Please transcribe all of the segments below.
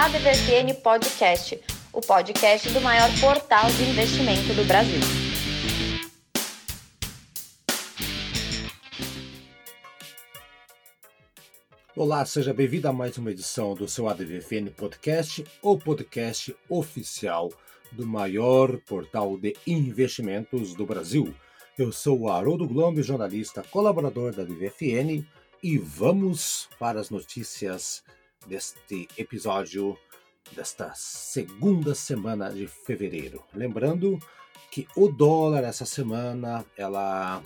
ADVFN Podcast, o podcast do maior portal de investimento do Brasil. Olá, seja bem-vindo a mais uma edição do seu ADVFN Podcast, o podcast oficial do maior portal de investimentos do Brasil. Eu sou o Haroldo Glombe, jornalista colaborador da ADVFN, e vamos para as notícias deste episódio desta segunda semana de fevereiro. Lembrando que o dólar essa semana ela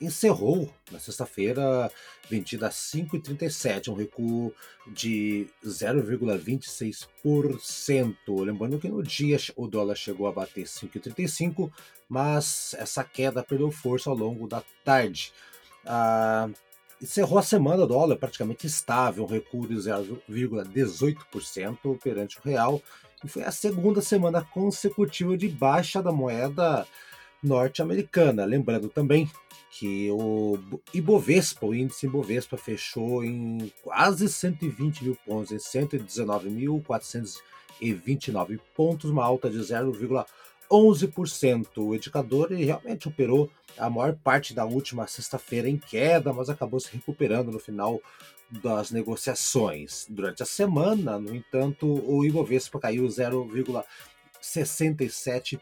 encerrou na sexta-feira vendida a 5,37, um recuo de 0,26%. Lembrando que no dia o dólar chegou a bater 5,35, mas essa queda perdeu força ao longo da tarde. Ah, encerrou a semana o dólar praticamente estável, recuo de 0,18% perante o real, e foi a segunda semana consecutiva de baixa da moeda norte-americana. Lembrando também que o Ibovespa, o índice Ibovespa fechou em quase 120 mil pontos, em 119.429 pontos, uma alta de 0,11%. O indicador ele realmente operou a maior parte da última sexta-feira em queda, mas acabou se recuperando no final das negociações. Durante a semana, no entanto, o Ibovespa caiu 0,67%.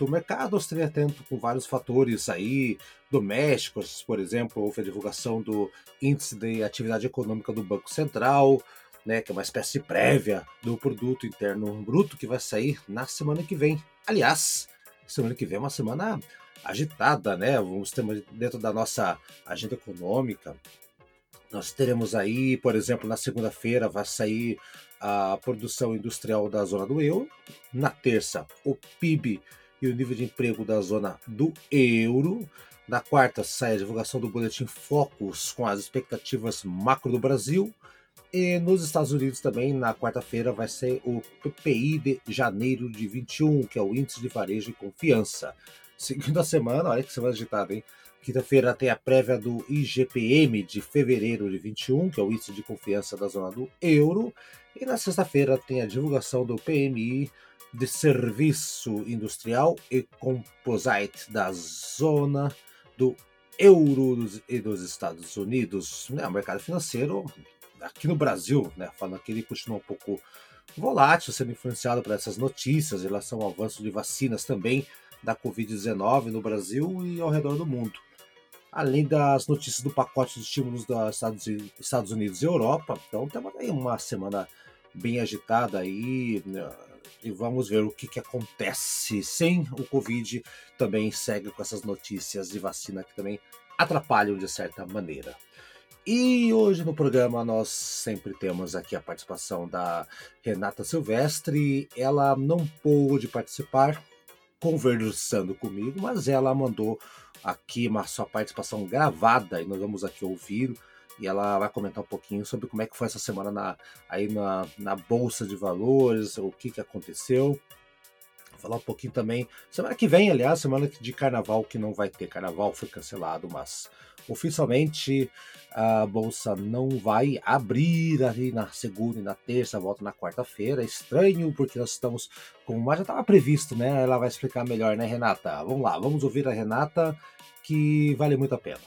O mercado estaria atento com vários fatores aí domésticos, por exemplo, houve a divulgação do índice de atividade econômica do Banco Central, né, que é uma espécie prévia do produto interno bruto que vai sair na semana que vem. Aliás, semana que vem é uma semana agitada, né? Vamos ter dentro da nossa agenda econômica. Nós teremos aí, por exemplo, na segunda-feira vai sair a produção industrial da zona do euro. Na terça, o PIB e o nível de emprego da zona do euro. Na quarta, sai a divulgação do boletim Focus com as expectativas macro do Brasil. E nos Estados Unidos também, na quarta-feira, vai ser o PPI de janeiro de 21, que é o Índice de Varejo e Confiança. Seguindo a semana, olha que semana agitada, hein? Quinta-feira tem a prévia do IGPM de fevereiro de 21, que é o índice de confiança da zona do euro. E na sexta-feira tem a divulgação do PMI de serviço industrial e composite da zona do euro e dos Estados Unidos. Né? O mercado financeiro aqui no Brasil, né? falando que ele continua um pouco volátil, sendo influenciado por essas notícias em relação ao avanço de vacinas também da Covid-19 no Brasil e ao redor do mundo. Além das notícias do pacote de estímulos dos Estados Unidos e Europa, então temos aí uma semana bem agitada aí né? e vamos ver o que, que acontece sem o Covid. Também segue com essas notícias de vacina que também atrapalham de certa maneira. E hoje no programa nós sempre temos aqui a participação da Renata Silvestre. Ela não pôde participar conversando comigo, mas ela mandou aqui uma sua participação gravada e nós vamos aqui ouvir e ela vai comentar um pouquinho sobre como é que foi essa semana na, aí na, na Bolsa de Valores, o que, que aconteceu. Falar um pouquinho também. Semana que vem, aliás, semana de carnaval, que não vai ter carnaval, foi cancelado, mas oficialmente a bolsa não vai abrir ali na segunda e na terça, volta na quarta-feira. Estranho, porque nós estamos com. Mas já estava previsto, né? Ela vai explicar melhor, né, Renata? Vamos lá, vamos ouvir a Renata, que vale muito a pena.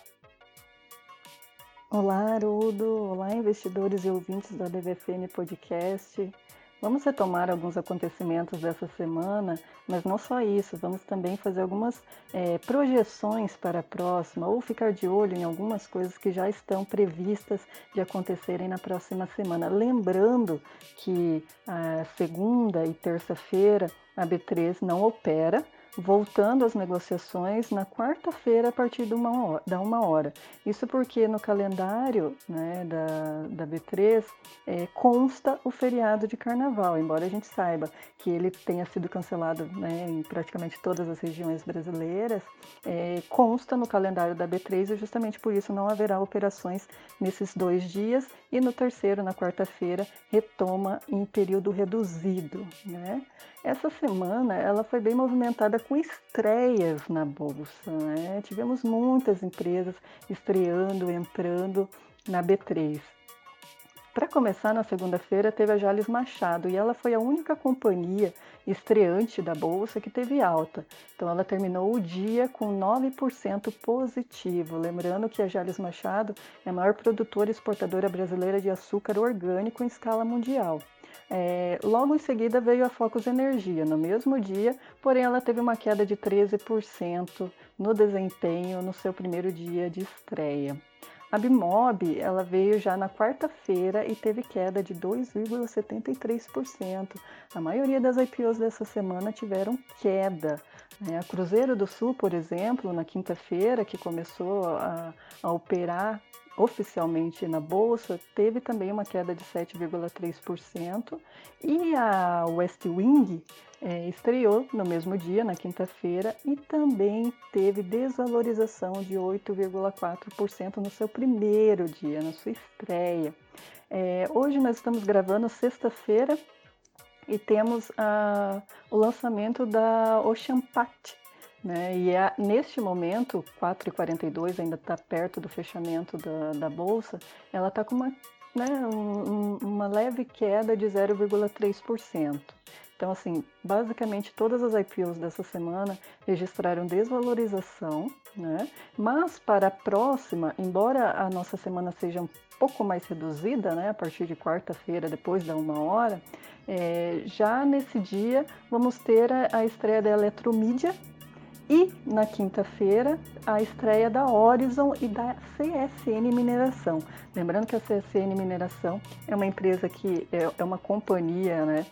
Olá, Arudo. Olá, investidores e ouvintes da DVFN Podcast. Vamos retomar alguns acontecimentos dessa semana, mas não só isso, vamos também fazer algumas é, projeções para a próxima ou ficar de olho em algumas coisas que já estão previstas de acontecerem na próxima semana. Lembrando que a segunda e terça-feira a B3 não opera, voltando às negociações na quarta-feira a partir de uma hora, da uma hora. Isso porque no calendário né, da, da B3 é, consta o feriado de carnaval, embora a gente saiba que ele tenha sido cancelado né, em praticamente todas as regiões brasileiras, é, consta no calendário da B3 e justamente por isso não haverá operações nesses dois dias e no terceiro, na quarta-feira, retoma em período reduzido. Né? Essa semana ela foi bem movimentada com estreias na bolsa. Né? Tivemos muitas empresas estreando, entrando na B3. Para começar, na segunda-feira teve a Jales Machado e ela foi a única companhia estreante da bolsa que teve alta. Então ela terminou o dia com 9% positivo. Lembrando que a Jales Machado é a maior produtora e exportadora brasileira de açúcar orgânico em escala mundial. É, logo em seguida veio a Focus Energia, no mesmo dia, porém ela teve uma queda de 13% no desempenho no seu primeiro dia de estreia. A Bimob ela veio já na quarta-feira e teve queda de 2,73%. A maioria das IPOs dessa semana tiveram queda. Né? A Cruzeiro do Sul, por exemplo, na quinta-feira, que começou a, a operar oficialmente na bolsa, teve também uma queda de 7,3%. E a West Wing é, estreou no mesmo dia, na quinta-feira, e também teve desvalorização de 8,4% no seu primeiro dia, na sua estreia. É, hoje nós estamos gravando sexta-feira e temos a, o lançamento da Ocean Pact, né? E é, neste momento, 4,42 ainda está perto do fechamento da, da bolsa, ela está com uma, né, um, uma leve queda de 0,3%. Então, assim, basicamente todas as IPOs dessa semana registraram desvalorização, né? Mas para a próxima, embora a nossa semana seja um pouco mais reduzida, né? A partir de quarta-feira, depois da uma hora, é, já nesse dia vamos ter a, a estreia da Eletromídia, e na quinta-feira, a estreia da Horizon e da CSN Mineração. Lembrando que a CSN Mineração é uma empresa que é, é uma companhia, né?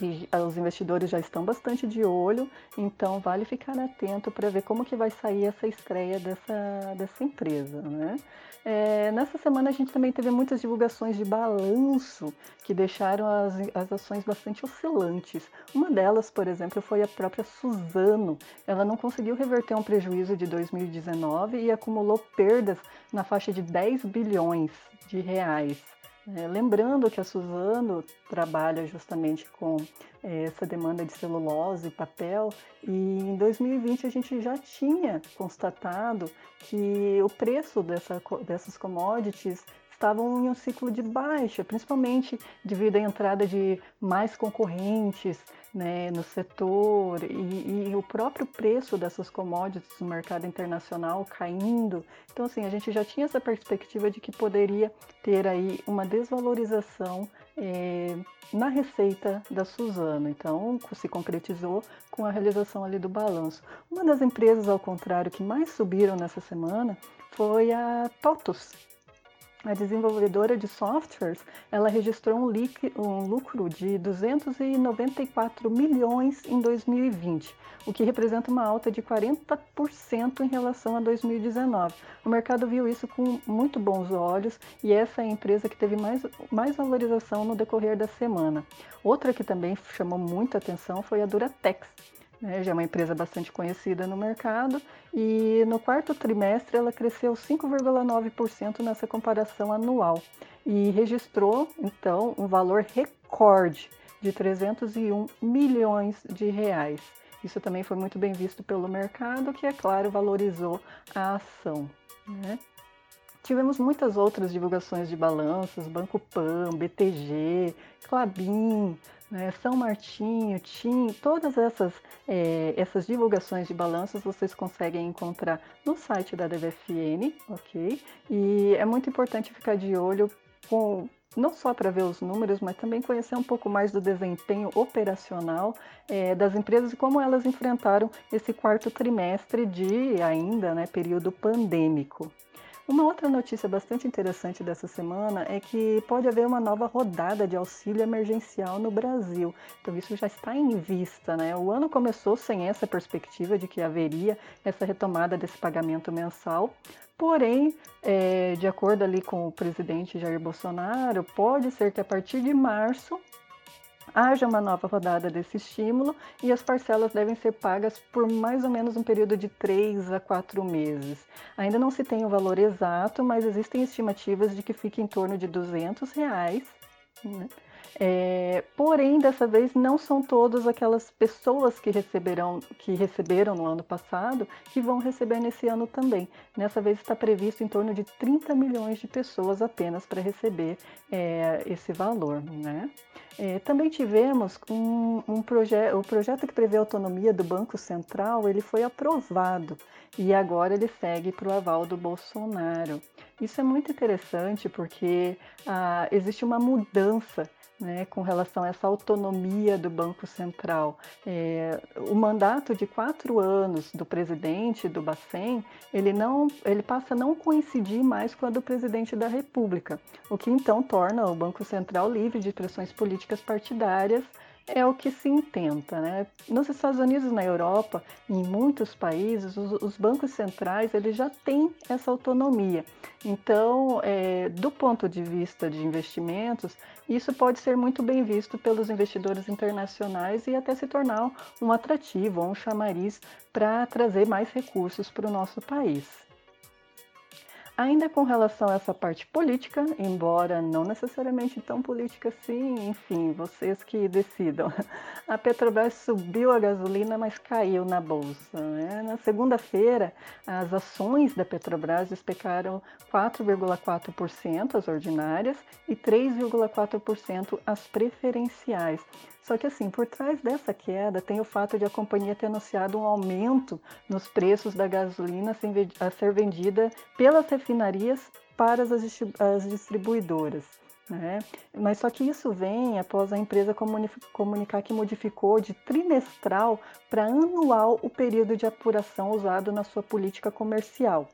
Que os investidores já estão bastante de olho, então vale ficar atento para ver como que vai sair essa estreia dessa, dessa empresa. Né? É, nessa semana a gente também teve muitas divulgações de balanço que deixaram as, as ações bastante oscilantes. Uma delas, por exemplo, foi a própria Suzano. Ela não conseguiu reverter um prejuízo de 2019 e acumulou perdas na faixa de 10 bilhões de reais. É, lembrando que a Suzano trabalha justamente com é, essa demanda de celulose e papel, e em 2020 a gente já tinha constatado que o preço dessa, dessas commodities estavam em um ciclo de baixa, principalmente devido à entrada de mais concorrentes né, no setor e, e, o próprio preço dessas commodities no mercado internacional caindo. Então, assim, a gente já tinha essa perspectiva de que poderia ter aí uma desvalorização é, na receita da Suzano. Então, se concretizou com a realização ali do balanço. Uma das empresas, ao contrário, que mais subiram nessa semana foi a TOTUS, a desenvolvedora de softwares, ela registrou um, um, lucro de 294 milhões em 2020, o que representa uma alta de 40% em relação a 2019. O mercado viu isso com muito bons olhos e essa é a empresa que teve mais, mais valorização no decorrer da semana. Outra que também chamou muita atenção foi a Duratex né, já é uma empresa bastante conhecida no mercado, e no quarto trimestre ela cresceu 5,9% nessa comparação anual e registrou então um valor recorde de 301 milhões de reais. Isso também foi muito bem visto pelo mercado, que é claro valorizou a ação. Né? Tivemos muitas outras divulgações de balanços, Banco Pan, BTG, Clabin, né, São Martinho, TIM, todas essas, é, essas divulgações de balanços vocês conseguem encontrar no site da DVFN, ok? E é muito importante ficar de olho com não só para ver os números, mas também conhecer um pouco mais do desempenho operacional é, das empresas e como elas enfrentaram esse quarto trimestre de ainda né, período pandêmico. Uma outra notícia bastante interessante dessa semana é que pode haver uma nova rodada de auxílio emergencial no Brasil. Então isso já está em vista, né? O ano começou sem essa perspectiva de que haveria essa retomada desse pagamento mensal. Porém, é, de acordo ali com o presidente Jair Bolsonaro, pode ser que a partir de março haja uma nova rodada desse estímulo e as parcelas devem ser pagas por mais ou menos um período de 3 a 4 meses. Ainda não se tem o valor exato, mas existem estimativas de que fique em torno de 200 reais. Né? É, porém, dessa vez não são todas aquelas pessoas que receberão, que receberam no ano passado que vão receber nesse ano também. Nessa vez está previsto em torno de 30 milhões de pessoas apenas para receber é, esse valor, né? É, também tivemos um, um projeto, o projeto que prevê a autonomia do Banco Central, ele foi aprovado e agora ele segue para o aval do Bolsonaro. Isso é muito interessante porque ah, existe uma mudança né, com relação a essa autonomia do Banco Central. É, o mandato de quatro anos do presidente do Bacen, ele, não, ele passa a não coincidir mais com a do presidente da República, o que então torna o Banco Central livre de pressões políticas partidárias é o que se intenta. Né? Nos Estados Unidos, na Europa, em muitos países, os, os bancos centrais eles já têm essa autonomia. Então, é, do ponto de vista de investimentos, isso pode ser muito bem visto pelos investidores internacionais e até se tornar um atrativo, um chamariz para trazer mais recursos para o nosso país. Ainda com relação a essa parte política, embora não necessariamente tão política assim, enfim, vocês que decidam. A Petrobras subiu a gasolina, mas caiu na bolsa. Né? Na segunda-feira, as ações da Petrobras despecaram 4,4% as ordinárias e 3,4% as preferenciais. Só que assim, por trás dessa queda tem o fato de a companhia ter anunciado um aumento nos preços da gasolina a ser vendida pelas refinarias para as distribuidoras. Né? Mas só que isso vem após a empresa comunicar que modificou de trimestral para anual o período de apuração usado na sua política comercial.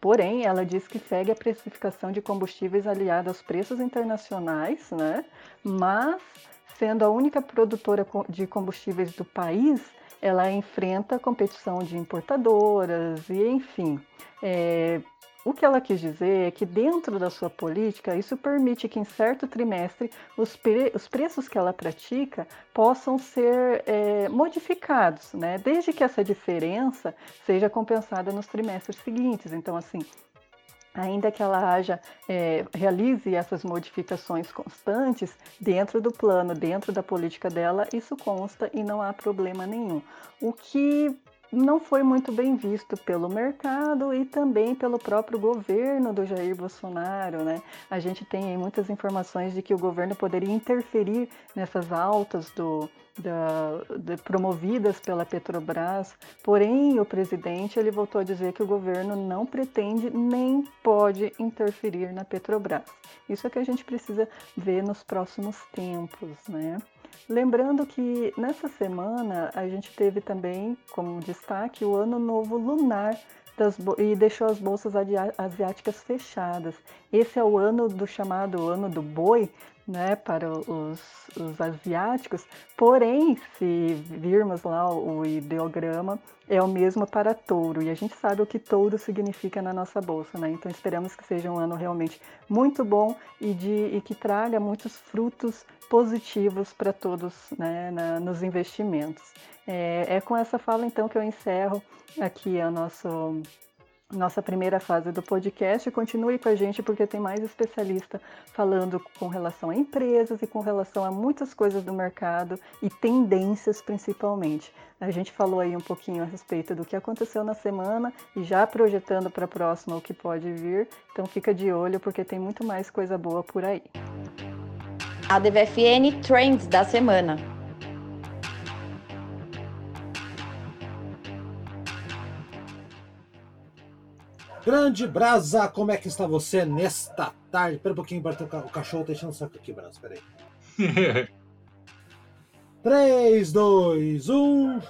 Porém, ela diz que segue a precificação de combustíveis aliada aos preços internacionais, né? mas sendo a única produtora de combustíveis do país, ela enfrenta competição de importadoras e, enfim. É, o que ela quis dizer é que, dentro da sua política, isso permite que, em certo trimestre, os, pre os preços que ela pratica possam ser é, modificados, né? desde que essa diferença seja compensada nos trimestres seguintes. Então, assim, ainda que ela haja, é, realize essas modificações constantes dentro do plano, dentro da política dela, isso consta e não há problema nenhum. O que não foi muito bem visto pelo mercado e também pelo próprio governo do Jair Bolsonaro, né? A gente tem muitas informações de que o governo poderia interferir nessas altas do, da, de, promovidas pela Petrobras, porém o presidente ele voltou a dizer que o governo não pretende nem pode interferir na Petrobras. Isso é que a gente precisa ver nos próximos tempos, né? Lembrando que nessa semana a gente teve também como destaque o Ano Novo Lunar e deixou as bolsas asiáticas fechadas. Esse é o ano do chamado Ano do Boi, né, para os, os, asiáticos, porém, se virmos lá o, o ideograma, é o mesmo para touro, e a gente sabe o que touro significa na nossa bolsa, né? Então esperamos que seja um ano realmente muito bom e, de, e que traga muitos frutos positivos para todos né, na, nos investimentos. É, é com essa fala então que eu encerro aqui a nosso nossa primeira fase do podcast. Continue com a gente porque tem mais especialista falando com relação a empresas e com relação a muitas coisas do mercado e tendências principalmente. A gente falou aí um pouquinho a respeito do que aconteceu na semana e já projetando para a próxima o que pode vir. Então fica de olho porque tem muito mais coisa boa por aí. A DVFN Trends da semana. Grande Brasa, como é que está você nesta tarde? Espera um pouquinho, o cachorro tá enchendo o saco aqui, Brasa, peraí. 3, 2, 1.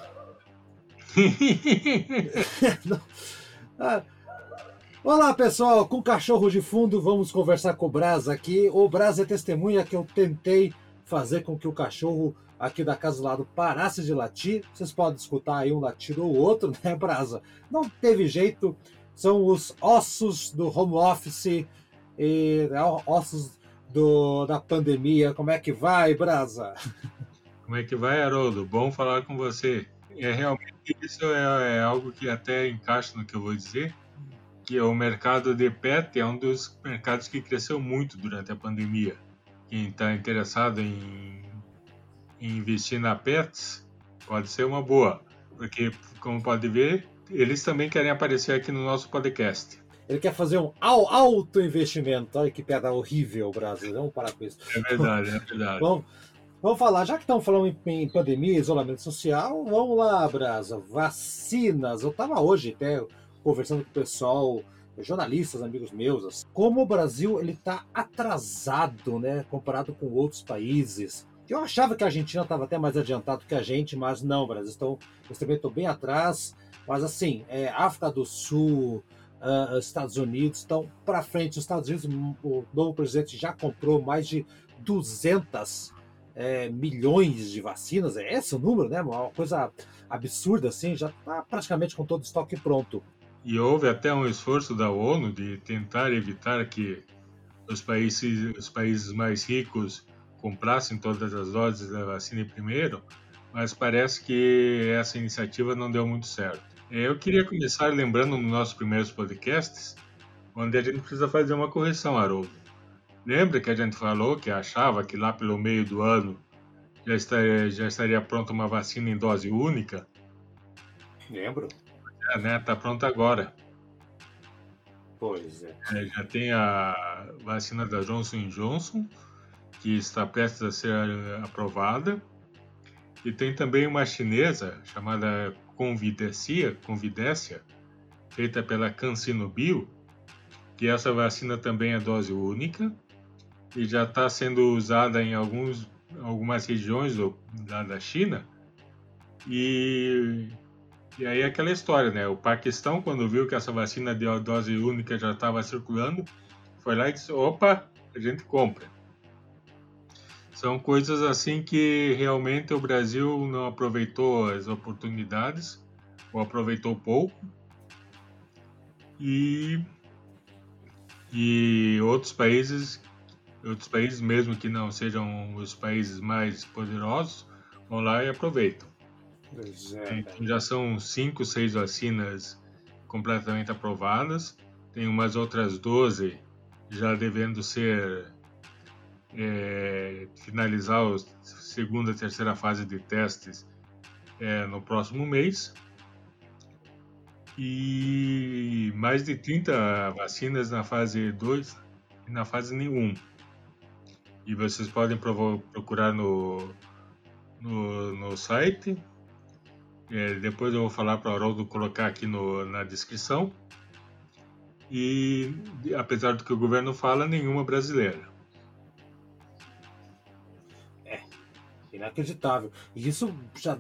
Olá pessoal, com cachorro de fundo vamos conversar com o Brasa aqui. O Brasa é testemunha que eu tentei fazer com que o cachorro aqui da casa do lado parasse de latir. Vocês podem escutar aí um latido ou outro, né, Brasa? Não teve jeito são os ossos do home office e né, ossos do, da pandemia. Como é que vai, Brasa? Como é que vai, Haroldo? Bom falar com você. É realmente isso é, é algo que até encaixa no que eu vou dizer, que o mercado de pet é um dos mercados que cresceu muito durante a pandemia. quem está interessado em, em investir na Pets, pode ser uma boa, porque, como pode ver, eles também querem aparecer aqui no nosso podcast. Ele quer fazer um alto investimento. Olha que pedra horrível, Brasil. Vamos parar com isso. É verdade, é verdade. vamos, vamos falar, já que estamos falando em, em, pandemia, isolamento social, vamos lá, Brasa. Vacinas. Eu estava hoje até conversando com o pessoal, jornalistas, amigos meus, assim, como o Brasil ele está atrasado, né, comparado com outros países. Eu achava que a Argentina estava até mais adiantado que a gente, mas não, Brasil. Estão, eles também estão bem atrás. Mas assim, é, África do Sul, uh, Estados Unidos estão para frente. Os Estados Unidos, o novo presidente já comprou mais de 200 é, milhões de vacinas. É esse o número, né? Uma coisa absurda assim. Já está praticamente com todo o estoque pronto. E houve até um esforço da ONU de tentar evitar que os países, os países mais ricos comprassem todas as doses da vacina primeiro, mas parece que essa iniciativa não deu muito certo. Eu queria começar lembrando nos nossos primeiros podcasts, onde a gente precisa fazer uma correção, Haroldo. Lembra que a gente falou que achava que lá pelo meio do ano já estaria, já estaria pronta uma vacina em dose única? Lembro. É, né? Tá pronta agora. Pois é. é. Já tem a vacina da Johnson Johnson, que está prestes a ser aprovada. E tem também uma chinesa chamada Convidécia, Convidécia feita pela CanSinoBio, que essa vacina também é dose única e já está sendo usada em alguns, algumas regiões do, da, da China. E, e aí aquela história, né? O Paquistão, quando viu que essa vacina de dose única já estava circulando, foi lá e disse: opa, a gente compra. São coisas assim que realmente o Brasil não aproveitou as oportunidades, ou aproveitou pouco. E, e outros países, outros países mesmo que não sejam os países mais poderosos, vão lá e aproveitam. É, então, já são cinco, seis vacinas completamente aprovadas. Tem umas outras 12 já devendo ser é, finalizar a segunda e terceira fase de testes é, no próximo mês. E mais de 30 vacinas na fase 2 e na fase 1. E vocês podem procurar no, no, no site. É, depois eu vou falar para o Haroldo colocar aqui no, na descrição. E apesar do que o governo fala, nenhuma brasileira. Inacreditável. E isso já.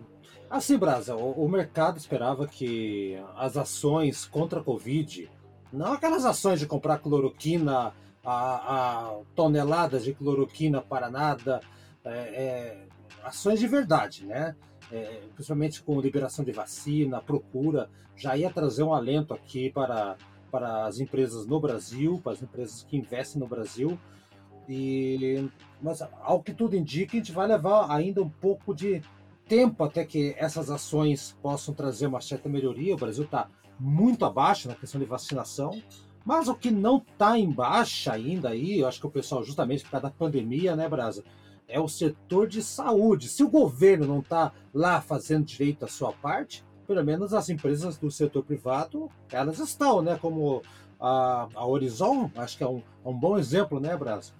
Assim, Brasa, o, o, mercado esperava que as ações contra a Covid, não aquelas ações de comprar cloroquina, a, a toneladas de cloroquina para nada, é, é, ações de verdade, né? É, principalmente com liberação de vacina, procura, já ia trazer um alento aqui para, para as empresas no Brasil, para as empresas que investem no Brasil. E, mas, ao que tudo indica, a gente vai levar ainda um pouco de tempo até que essas ações possam trazer uma certa melhoria. O Brasil está muito abaixo na questão de vacinação, mas o que não está em baixa ainda aí, eu acho que o pessoal, justamente por causa da pandemia, né, Brasa, é o setor de saúde. Se o governo não está lá fazendo direito a sua parte, pelo menos as empresas do setor privado, elas estão, né? Como a, a Horizon, acho que é um, um bom exemplo, né, Brasa?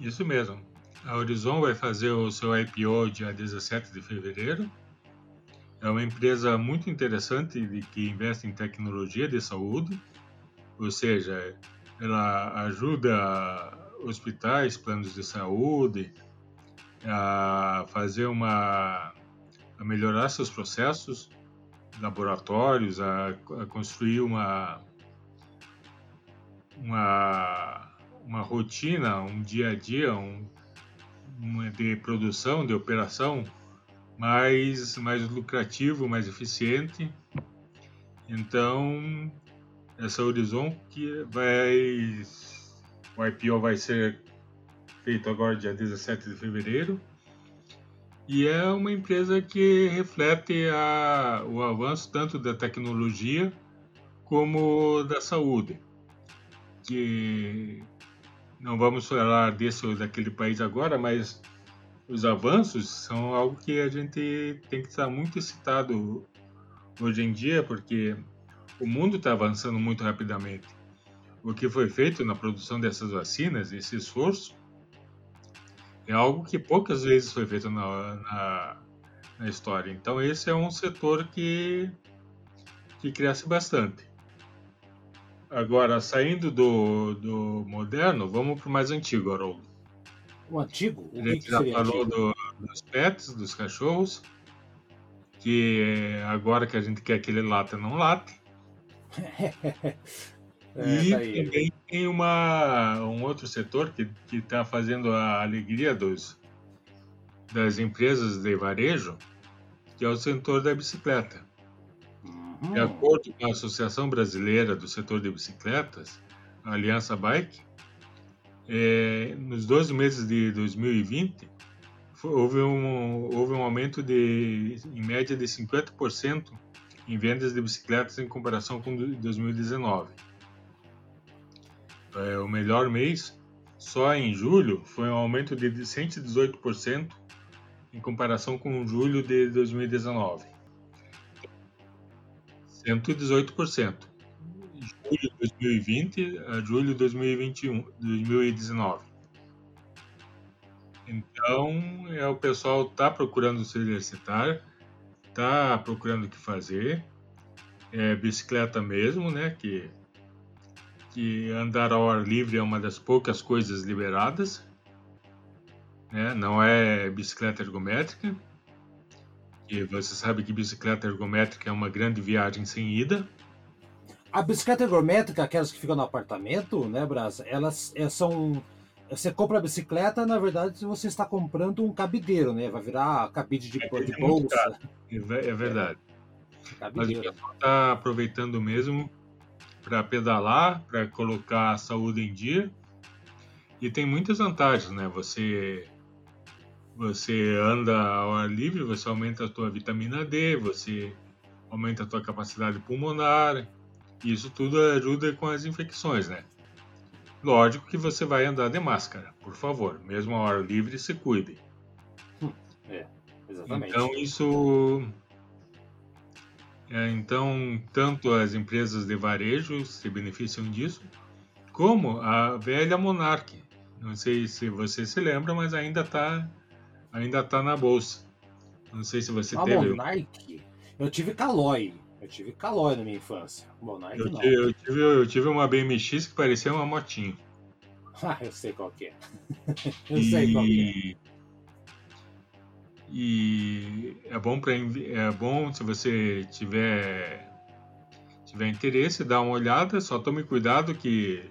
Isso mesmo. A Horizon vai fazer o seu IPO dia 17 de fevereiro. É uma empresa muito interessante de que investe em tecnologia de saúde, ou seja, ela ajuda hospitais, planos de saúde a fazer uma a melhorar seus processos, laboratórios, a, a construir uma uma uma rotina, um dia a dia, um, uma de produção, de operação mais, mais lucrativo, mais eficiente. Então, essa Horizon que vai o IPO vai ser feito agora dia 17 de fevereiro e é uma empresa que reflete a, o avanço tanto da tecnologia como da saúde, que não vamos falar desse ou daquele país agora, mas os avanços são algo que a gente tem que estar muito excitado hoje em dia, porque o mundo está avançando muito rapidamente. O que foi feito na produção dessas vacinas, esse esforço, é algo que poucas vezes foi feito na, na, na história. Então, esse é um setor que, que cresce bastante. Agora, saindo do, do moderno, vamos para o mais antigo, Haroldo. O antigo? O a gente já falou do, dos pets, dos cachorros, que agora que a gente quer que ele lata, não late. é, e tá também tem uma, um outro setor que está fazendo a alegria dos, das empresas de varejo, que é o setor da bicicleta. De hum. acordo com a Associação Brasileira do Setor de Bicicletas, a Aliança Bike, é, nos 12 meses de 2020, houve um, houve um aumento de, em média de 50% em vendas de bicicletas em comparação com 2019. É, o melhor mês, só em julho, foi um aumento de 118% em comparação com julho de 2019. 118%. Julho de 2020 a julho de 2021, 2019. Então, é, o pessoal está procurando se exercitar, está procurando o que fazer. É, bicicleta mesmo, né? Que, que andar ao ar livre é uma das poucas coisas liberadas. Né? Não é bicicleta ergométrica. E você sabe que bicicleta ergométrica é uma grande viagem sem ida. A bicicleta ergométrica, aquelas que ficam no apartamento, né, Brasa? Elas é, são. Você compra a bicicleta, na verdade, você está comprando um cabideiro, né? Vai virar cabide de, é, de bolsa. É, é verdade. É. Mas o pessoal está aproveitando mesmo para pedalar, para colocar a saúde em dia. E tem muitas vantagens, né? Você você anda ao ar livre, você aumenta a tua vitamina D, você aumenta a tua capacidade pulmonar. Isso tudo ajuda com as infecções, né? Lógico que você vai andar de máscara, por favor. Mesmo ao ar livre, se cuide. É, exatamente. Então isso é, então, tanto as empresas de varejo se beneficiam disso, como a velha Monarch. Não sei se você se lembra, mas ainda está ainda tá na bolsa. Não sei se você a teve. Monark? Eu tive Caloi. Eu tive Caloi na minha infância. Monark eu, não. Tive, eu, tive, eu tive uma BMX que parecia uma motinho. Ah, eu sei qual que é. eu e... sei qual que é. E é bom para é bom se você tiver tiver interesse, dar uma olhada, só tome cuidado que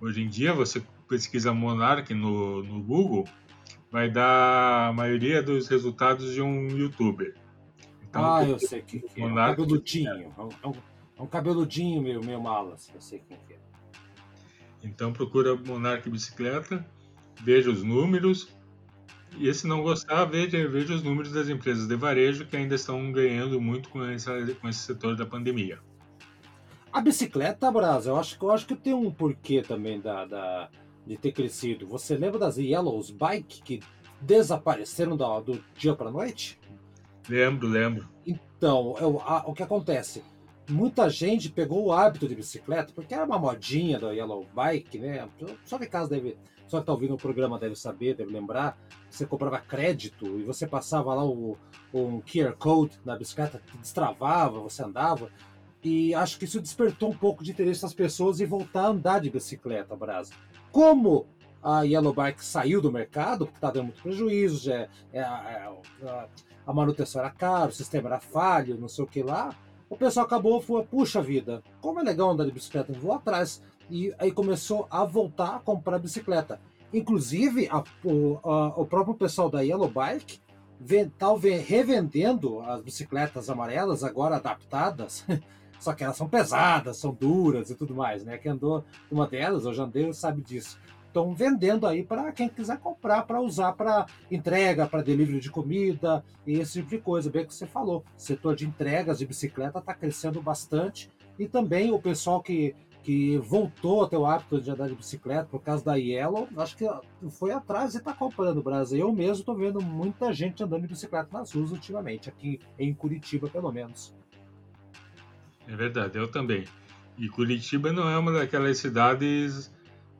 hoje em dia você pesquisa Monark no, no Google, vai dar a maioria dos resultados de um youtuber. Então, ah, eu sei que, que é. Um cabeludinho. É um, é um, é um cabeludinho meio, meio malas. Eu sei quem que é. Então procura Monark Bicicleta, veja os números. E se não gostar, veja, veja os números das empresas de varejo que ainda estão ganhando muito com, essa, com esse setor da pandemia. A bicicleta, Brasa, eu acho, eu acho que tem um porquê também da, da de ter crescido. Você lembra das Yellows Bike que desapareceram do, do dia para noite? Lembro, lembro. Então, eu, a, o que acontece? Muita gente pegou o hábito de bicicleta, porque era uma modinha da Yellow Bike, né? Só que caso deve. Só que tá ouvindo o programa deve saber, deve lembrar. Você comprava crédito e você passava lá o, um QR Code na bicicleta, destravava, você andava. E acho que isso despertou um pouco de interesse das pessoas em voltar a andar de bicicleta, Brasa. Como a Yellow Bike saiu do mercado, porque está dando muito prejuízo, já é, é, a, a, manutenção era cara, o sistema era falho, não sei o que lá, o pessoal acabou falou, puxa vida, como é legal andar de bicicleta, vou atrás. E aí começou a voltar a comprar bicicleta. Inclusive, a, o, a, o próprio pessoal da Yellow Bike está revendendo as bicicletas amarelas, agora adaptadas, Só que elas são pesadas, são duras e tudo mais, né? Quem andou uma delas, já andei, sabe disso. Estão vendendo aí para quem quiser comprar para usar para entrega, para delivery de comida e esse tipo de coisa. Bem que você falou, o setor de entregas de bicicleta está crescendo bastante e também o pessoal que que voltou a ter o hábito de andar de bicicleta por causa da Yellow, acho que foi atrás e está comprando o Brasil. Eu mesmo estou vendo muita gente andando de bicicleta nas ruas ultimamente, aqui em Curitiba, pelo menos. É verdade, eu também. E Curitiba não é uma daquelas cidades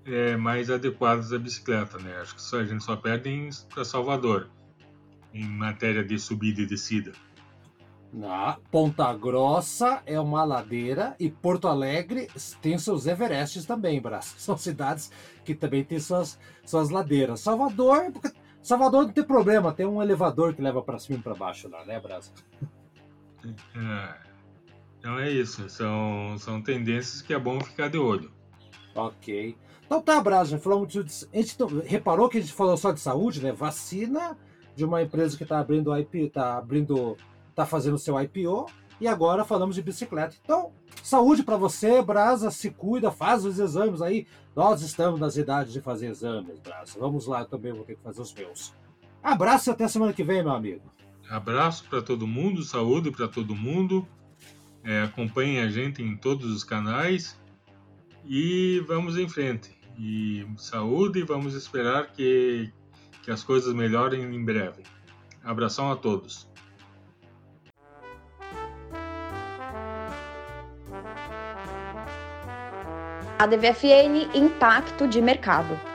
é, mais adequadas à bicicleta, né? Acho que só, a gente só perde para Salvador, em matéria de subida e descida. Na Ponta Grossa é uma ladeira e Porto Alegre tem seus Everestes também, Braço. São cidades que também têm suas, suas ladeiras. Salvador, Salvador não tem problema, tem um elevador que leva para cima e para baixo lá, né, Braço? É, então é isso, são, são tendências que é bom ficar de olho. Ok. Então tá, já falamos de, a gente reparou que a gente falou só de saúde, né? Vacina de uma empresa que está abrindo IP, tá abrindo está fazendo seu IPO e agora falamos de bicicleta. Então, saúde para você, Brasa, se cuida, faz os exames aí. Nós estamos nas idades de fazer exames, Brasa. Vamos lá, eu também vou ter que fazer os meus. Abraço e até semana que vem, meu amigo. Abraço para todo mundo, saúde para todo mundo. É, acompanhem a gente em todos os canais e vamos em frente. E saúde, vamos esperar que, que as coisas melhorem em breve. Abração a todos. A DVFN Impacto de Mercado.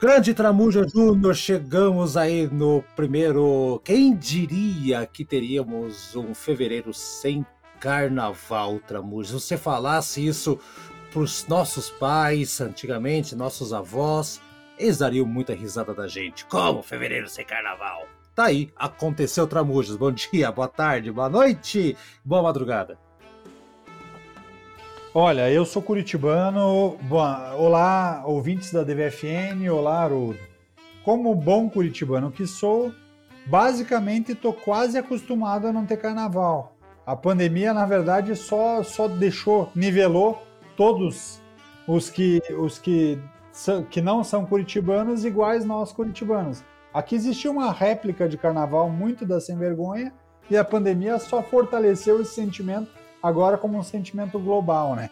Grande Tramuja Júnior, chegamos aí no primeiro. Quem diria que teríamos um fevereiro sem carnaval, Tramuja? Se você falasse isso para os nossos pais, antigamente, nossos avós, eles dariam muita risada da gente. Como fevereiro sem carnaval? Tá aí, aconteceu Tramujas. Bom dia, boa tarde, boa noite, boa madrugada. Olha, eu sou curitibano. Bom, olá, ouvintes da DVFN, olá, Haroldo. Como bom curitibano que sou, basicamente estou quase acostumado a não ter carnaval. A pandemia, na verdade, só, só deixou, nivelou todos os que, os que, que não são curitibanos iguais nós curitibanos. Aqui existia uma réplica de carnaval muito da sem vergonha e a pandemia só fortaleceu esse sentimento agora como um sentimento global, né?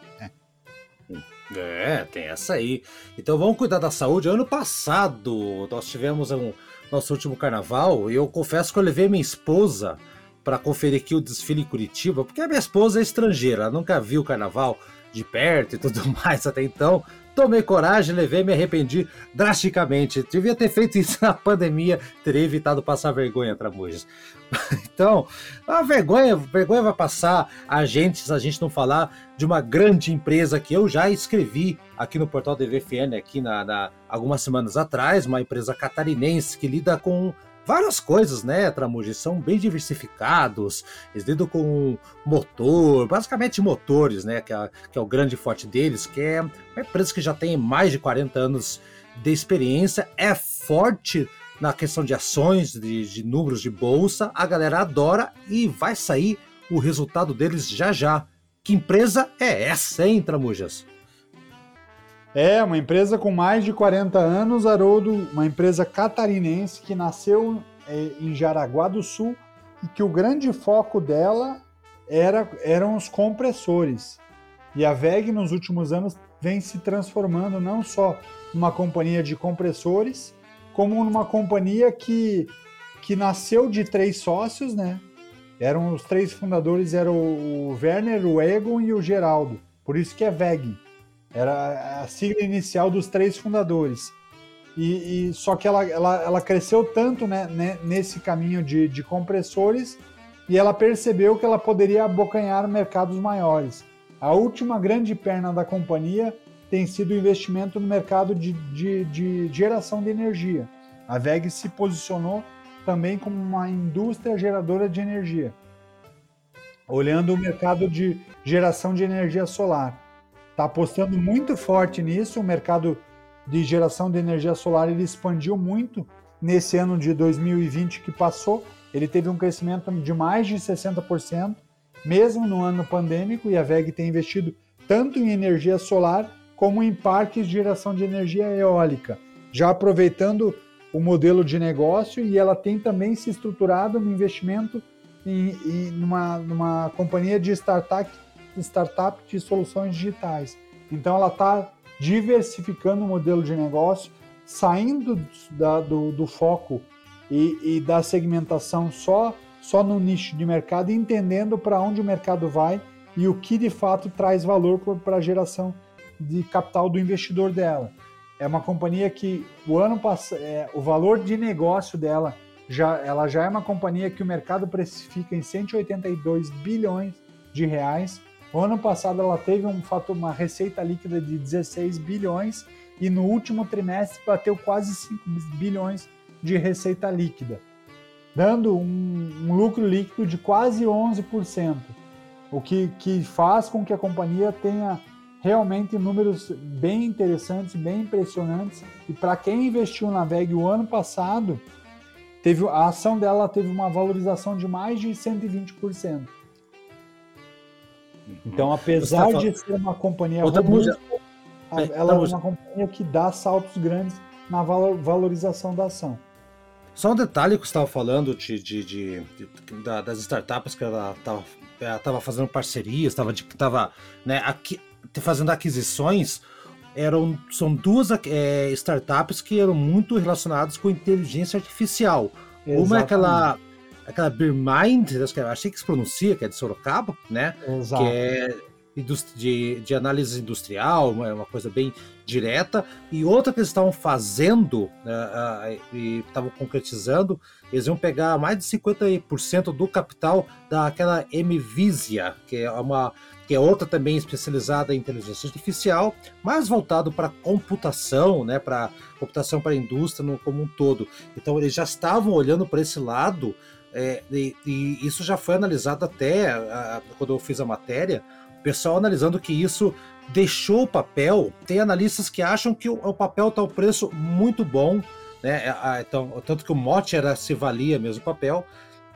É, tem essa aí. Então vamos cuidar da saúde. Ano passado nós tivemos um nosso último carnaval e eu confesso que eu levei minha esposa para conferir aqui o desfile em Curitiba, porque a minha esposa é estrangeira, ela nunca viu o carnaval de perto e tudo mais até então tomei coragem, levei, me arrependi drasticamente. Devia ter feito isso na pandemia, teria evitado passar vergonha, Tramujas. Então, a vergonha, vergonha vai passar a gente se a gente não falar de uma grande empresa que eu já escrevi aqui no portal DVFN, aqui na, na algumas semanas atrás, uma empresa catarinense que lida com várias coisas, né, Tramuji? São bem diversificados, eles lidam com motor, basicamente motores, né, que é, que é o grande forte deles, que é uma empresa que já tem mais de 40 anos de experiência, é forte na questão de ações, de, de números de bolsa, a galera adora e vai sair o resultado deles já já. Que empresa é essa, hein, Tramujas? É, uma empresa com mais de 40 anos, Haroldo, uma empresa catarinense que nasceu é, em Jaraguá do Sul e que o grande foco dela era, eram os compressores. E a VEG nos últimos anos vem se transformando não só numa companhia de compressores, como numa companhia que, que nasceu de três sócios, né? Eram os três fundadores, eram o Werner, o Egon e o Geraldo. Por isso que é VEG. Era a sigla inicial dos três fundadores. E, e só que ela, ela, ela cresceu tanto né, né, nesse caminho de, de compressores e ela percebeu que ela poderia abocanhar mercados maiores. A última grande perna da companhia tem sido o investimento no mercado de, de, de geração de energia. A VEG se posicionou também como uma indústria geradora de energia, olhando o mercado de geração de energia solar está apostando muito forte nisso. O mercado de geração de energia solar ele expandiu muito nesse ano de 2020 que passou. Ele teve um crescimento de mais de 60%, mesmo no ano pandêmico, e a VEG tem investido tanto em energia solar como em parques de geração de energia eólica, já aproveitando o modelo de negócio e ela tem também se estruturado no investimento em, em numa, numa companhia de startup, startup de soluções digitais. Então ela está diversificando o modelo de negócio, saindo da, do, do, foco e, e, da segmentação só, só no nicho de mercado, entendendo para onde o mercado vai e o que de fato traz valor para a geração de capital do investidor dela. É uma companhia que o ano passado, é, o valor de negócio dela já, ela já é uma companhia que o mercado precifica em 182 bilhões de reais. O ano passado ela teve um fator, uma receita líquida de 16 bilhões e no último trimestre bateu quase 5 bilhões de receita líquida, dando um, um lucro líquido de quase 11%, o que, que faz com que a companhia tenha realmente números bem interessantes, bem impressionantes. E para quem investiu na VEG o ano passado, teve, a ação dela teve uma valorização de mais de 120%. Então, apesar de ser uma companhia robusta, ela é uma companhia que dá saltos grandes na valorização da ação. Só um detalhe que você estava falando de, de, de, de, das startups que ela estava fazendo parcerias, estava né, aqui, fazendo aquisições, eram, são duas é, startups que eram muito relacionadas com inteligência artificial. Exatamente. Uma é aquela, aquela Beermind, achei que se pronuncia, que é de Sorocaba, né? Exato. Que é de, de análise industrial, uma, uma coisa bem direta, e outra que eles estavam fazendo uh, uh, e estavam concretizando, eles iam pegar mais de 50% do capital daquela Mvisia, que é uma que é outra também especializada em inteligência artificial, mais voltado para computação, né, para computação para a indústria no, como um todo. Então eles já estavam olhando para esse lado é, e, e, isso já foi analisado até a, quando eu fiz a matéria o pessoal analisando que isso deixou o papel. Tem analistas que acham que o, o papel está o preço muito bom, né? É, então, tanto que o mote era se valia mesmo o papel.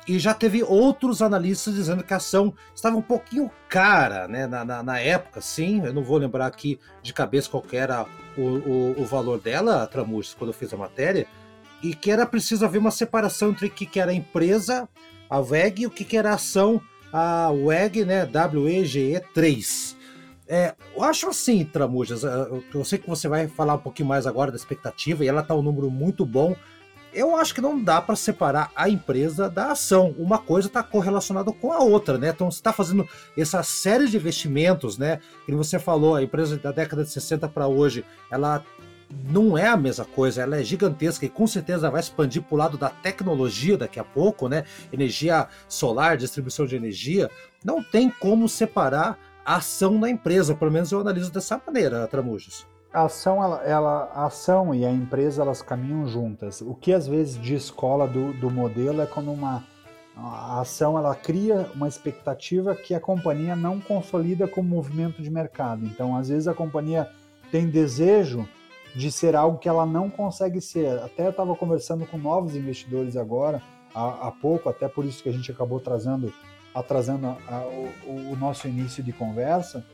E já teve outros analistas dizendo que a ação estava um pouquinho cara, né? Na, na, na época, sim. Eu não vou lembrar aqui de cabeça qual era o, o, o valor dela, Tramujas, quando eu fiz a matéria. E que era preciso haver uma separação entre o que, era a empresa, a VEG, e o que, era a ação a WEG, né, WEGE3. É, eu acho assim, Tramujas, é, eu sei que você vai falar um pouquinho mais agora da expectativa e ela tá um número muito bom. Eu acho que não dá para separar a empresa da ação. Uma coisa está correlacionada com a outra, né? Então você está fazendo essa série de investimentos, né? Que você falou, a empresa da década de 60 para hoje, ela não é a mesma coisa, ela é gigantesca e com certeza vai expandir para o lado da tecnologia daqui a pouco, né? Energia solar, distribuição de energia. Não tem como separar a ação da empresa, pelo menos eu analiso dessa maneira, Tramujos. A ação, ela, ela, a ação e a empresa elas caminham juntas. O que às vezes de escola do, do modelo é quando uma a ação ela cria uma expectativa que a companhia não consolida como movimento de mercado. Então, às vezes a companhia tem desejo de ser algo que ela não consegue ser. Até eu estava conversando com novos investidores agora, há, há, pouco, até por isso que a gente acabou trazendo, atrasando a, a, o, o, nosso início de conversa.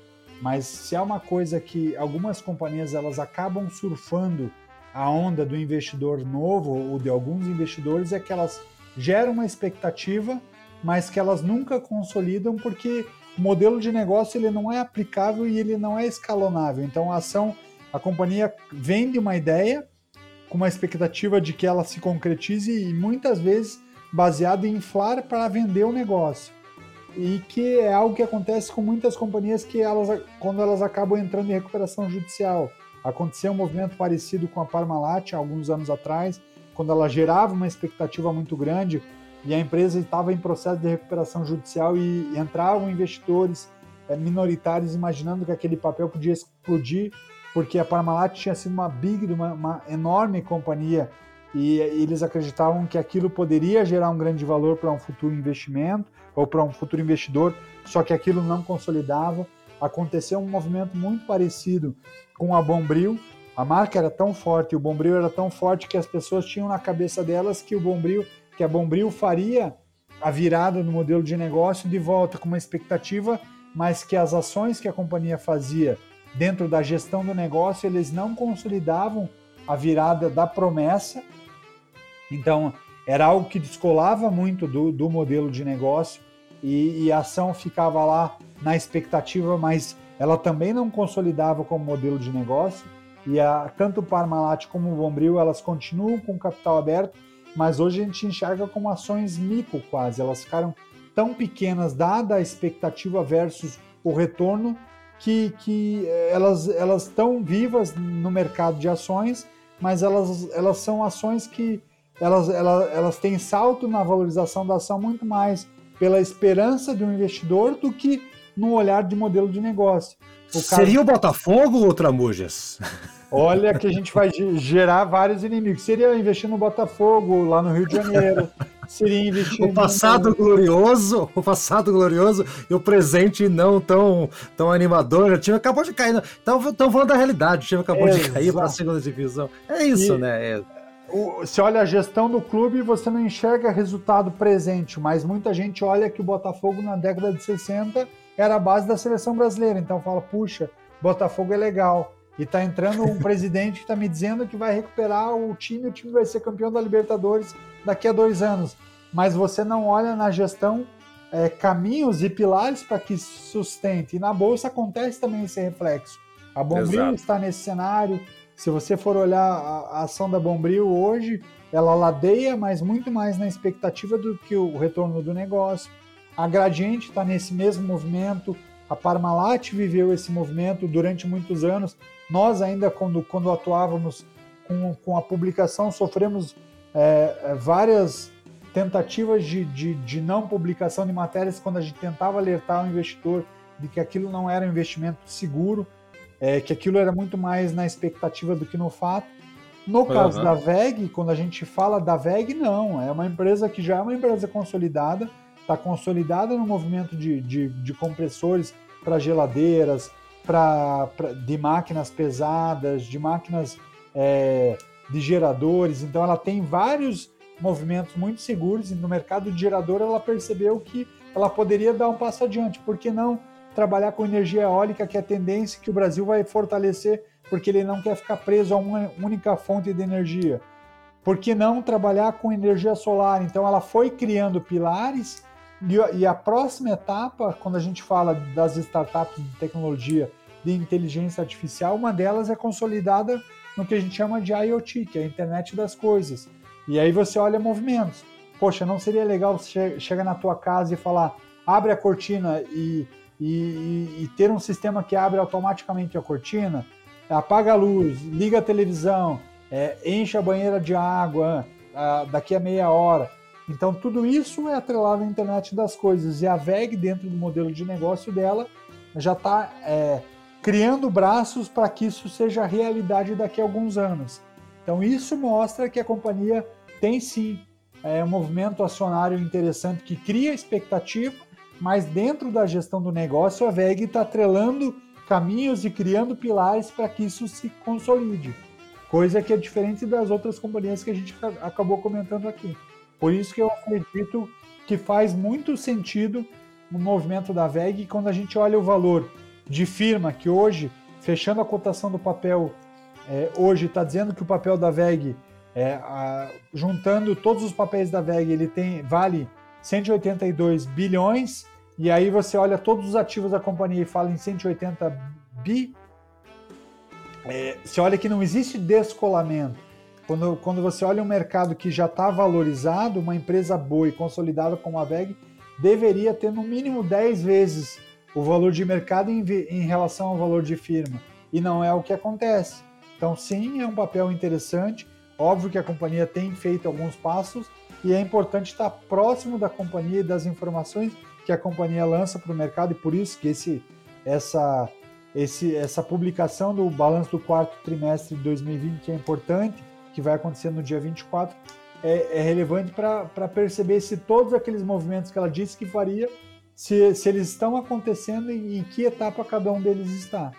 Mas se há uma coisa que algumas companhias elas acabam surfando a onda do investidor novo ou de alguns investidores é que elas geram uma expectativa, mas que elas nunca consolidam porque o modelo de negócio ele não é aplicável e ele não é escalonável. Então a ação a companhia vende uma ideia com uma expectativa de que ela se concretize e muitas vezes baseado em inflar para vender o negócio. E que é algo que acontece com muitas companhias que elas, quando elas acabam entrando em recuperação judicial. Aconteceu um movimento parecido com a Parmalat alguns anos atrás, quando ela gerava uma expectativa muito grande e a empresa estava em processo de recuperação judicial e entravam investidores eh, minoritários imaginando que aquele papel podia explodir porque a Parmalat tinha sido uma big, uma, uma enorme companhia e eles acreditavam que aquilo poderia gerar um grande valor para um futuro investimento ou para um futuro investidor, só que aquilo não consolidava. Aconteceu um movimento muito parecido com a Bombril. A marca era tão forte, o Bombril era tão forte que as pessoas tinham na cabeça delas que o Bombril, que a Bombril faria a virada no modelo de negócio de volta com uma expectativa, mas que as ações que a companhia fazia dentro da gestão do negócio, eles não consolidavam a virada da promessa. Então, era algo que descolava muito do, do modelo de negócio e, e, a ação ficava lá na expectativa, mas ela também não consolidava como modelo de negócio. E a, tanto o Parmalat como o Bombril, elas continuam com capital aberto, mas hoje a gente enxerga como ações mico quase. Elas ficaram tão pequenas, dada a expectativa versus o retorno, que, que eh, elas elas estão vivas no mercado de ações, mas elas, elas são ações que elas, elas, elas têm salto na valorização da ação muito mais pela esperança de um investidor do que no olhar de modelo de negócio. O Seria o Botafogo ou Tramujas? Olha que a gente vai gerar vários inimigos. Seria investir no Botafogo, lá no Rio de Janeiro. Seria investir o passado glorioso, o passado glorioso e o presente não tão, tão animador. O time acabou de cair. Estão falando da realidade, o time acabou é, de cair para a segunda divisão. É isso, e... né? É você olha a gestão do clube e você não enxerga resultado presente, mas muita gente olha que o Botafogo na década de 60 era a base da seleção brasileira. Então fala, puxa, Botafogo é legal. E tá entrando um presidente que tá me dizendo que vai recuperar o time, o time vai ser campeão da Libertadores daqui a dois anos. Mas você não olha na gestão é, caminhos e pilares para que sustente. E na Bolsa acontece também esse reflexo. A Bombril está nesse cenário, se você for olhar a, ação da Bombril hoje, ela ladeia, mas muito mais na expectativa do que o retorno do negócio. A Gradiente está nesse mesmo movimento, a Parmalat viveu esse movimento durante muitos anos. Nós ainda, quando, quando atuávamos com, com a publicação, sofremos é, é várias tentativas de, de, de não publicação de matérias quando a gente tentava alertar o investidor de que aquilo não era um investimento seguro é, que aquilo era muito mais na expectativa do que no fato. No caso uhum. da VEG, quando a gente fala da VEG, não, é uma empresa que já é uma empresa consolidada, está consolidada no movimento de, de, de compressores para geladeiras, pra, pra, de máquinas pesadas, de máquinas é, de geradores, então ela tem vários movimentos muito seguros e no mercado de gerador ela percebeu que ela poderia dar um passo adiante, por que não trabalhar com energia eólica, que é a tendência que o Brasil vai fortalecer, porque ele não quer ficar preso a uma única fonte de energia. Por que não trabalhar com energia solar? Então, ela foi criando pilares, e a próxima etapa, quando a gente fala das startups de tecnologia de inteligência artificial, uma delas é consolidada no que a gente chama de IoT, que é a internet das coisas. E aí você olha movimentos. Poxa, não seria legal chegar na tua casa e falar, abre a cortina e e, e, e, ter um sistema que abre automaticamente a cortina, apaga a luz, liga a televisão, é, enche a banheira de água a, daqui a meia hora. Então, tudo isso é atrelado à internet das coisas. E a VEG, dentro do modelo de negócio dela, já está é, criando braços para que isso seja realidade daqui a alguns anos. Então, isso mostra que a companhia tem sim é, um movimento acionário interessante que cria expectativa mas dentro da gestão do negócio, a VEG está atrelando caminhos e criando pilares para que isso se consolide, coisa que é diferente das outras companhias que a gente acabou comentando aqui. Por isso que eu acredito que faz muito sentido o movimento da VEG quando a gente olha o valor de firma que hoje, fechando a cotação do papel, é, hoje está dizendo que o papel da VEG, é, a, juntando todos os papéis da VEG, ele tem vale 182 bilhões, e aí você olha todos os ativos da companhia e fala em 180 bi. É, você olha que não existe descolamento. Quando, quando você olha um mercado que já está valorizado, uma empresa boa e consolidada como a VEG deveria ter no mínimo 10 vezes o valor de mercado em, em relação ao valor de firma. E não é o que acontece. Então, sim, é um papel interessante. Óbvio que a companhia tem feito alguns passos, e é importante estar próximo da companhia e das informações que a companhia lança para o mercado e por isso que esse, essa, esse, essa publicação do balanço do quarto trimestre de 2020 que é importante, que vai acontecer no dia 24, é, é relevante para perceber se todos aqueles movimentos que ela disse que faria, se, se eles estão acontecendo e em que etapa cada um deles está.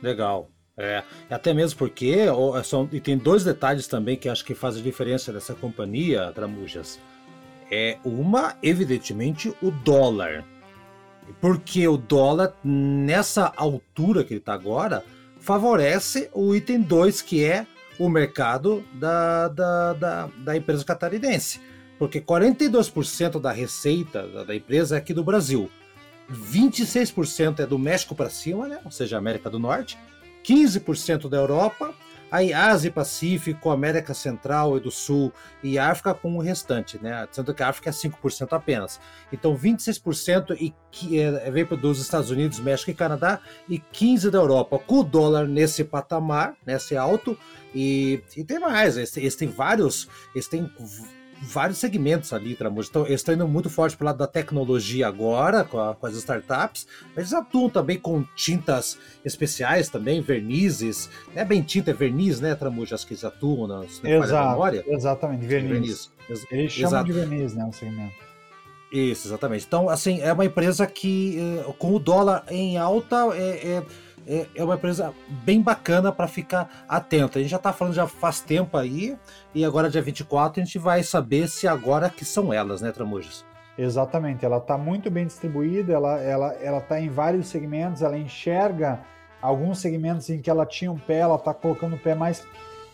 Legal. É, até mesmo porque é são, e tem dois detalhes também que acho que fazem diferença dessa companhia, Tramujas. É uma, evidentemente, o dólar. Porque o dólar, nessa altura que ele está agora, favorece o item 2, que é o mercado da, da, da, da, empresa catarinense. Porque 42% da receita da empresa é aqui do Brasil. 26% é do México para cima, né? ou seja, América do Norte, 15% da Europa, aí Ásia Pacífico, América Central e do Sul e África com o restante, né? Sendo que a África é 5% apenas. Então 26% e que é, vem dos Estados Unidos, México e Canadá e 15% da Europa. Com o dólar nesse patamar, nesse alto, e, e tem mais, eles, eles têm vários, eles têm vários segmentos ali, Tramujo. Então, eles estão indo muito forte para o lado da tecnologia agora, com, a, com, as startups, mas eles atuam também com tintas especiais também, vernizes. Não é bem tinta, é verniz, né, Tramujo? Acho que eles atuam na, Exato, memória. Exatamente, verniz. verniz. Eles chamam Exato. de verniz, né, o segmento. Isso, exatamente. Então, assim, é uma empresa que, eh, com o dólar em alta, é, é é, é uma empresa bem bacana para ficar atento. A gente já está falando já faz tempo aí, e agora dia 24 a gente vai saber se agora que são elas, né, Tramujas? Exatamente, ela está muito bem distribuída, ela ela, ela tá em vários segmentos, ela enxerga alguns segmentos em que ela tinha um pé, ela está colocando o pé mais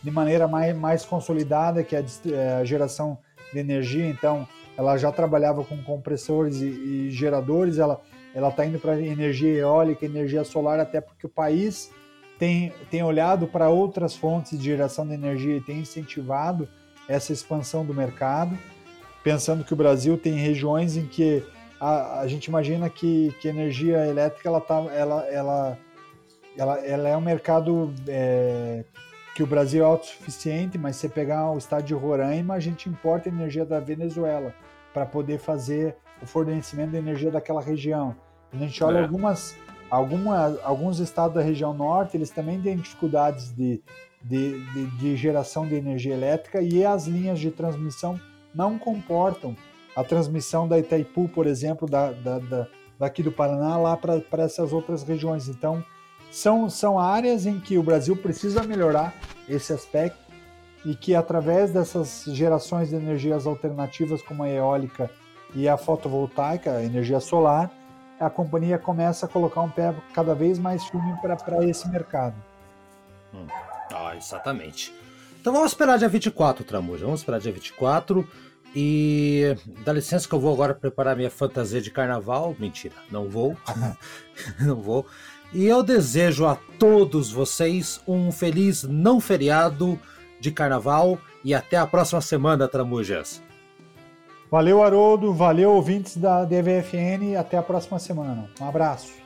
de maneira mais, mais consolidada, que é a, é a geração de energia, então ela já trabalhava com compressores e, e geradores, ela ela está indo para energia eólica, energia solar, até porque o país tem, tem olhado para outras fontes de geração de energia e tem incentivado essa expansão do mercado, pensando que o Brasil tem regiões em que a, a gente imagina que, que a energia elétrica ela, tá, ela, ela, ela, ela é um mercado é, que o Brasil é autossuficiente, mas se pegar o estado de Roraima, a gente importa energia da Venezuela para poder fazer o fornecimento de energia daquela região. A gente olha é. algumas, alguma, alguns estados da região norte, eles também têm dificuldades de, de, de, de geração de energia elétrica e as linhas de transmissão não comportam a transmissão da Itaipu, por exemplo, da, da, da daqui do Paraná lá para essas outras regiões. Então, são, são áreas em que o Brasil precisa melhorar esse aspecto e que através dessas gerações de energias alternativas como a eólica e a fotovoltaica, a energia solar, a companhia começa a colocar um pé cada vez mais firme para esse mercado. Hum. Ah, exatamente. Então vamos esperar dia 24, Tramuja. Vamos esperar dia 24. E dá licença que eu vou agora preparar minha fantasia de carnaval. Mentira, não vou. não vou. E eu desejo a todos vocês um feliz não feriado de carnaval e até a próxima semana, Tramujas. Valeu, Haroldo. Valeu, ouvintes da DVFN. Até a próxima semana. Um abraço.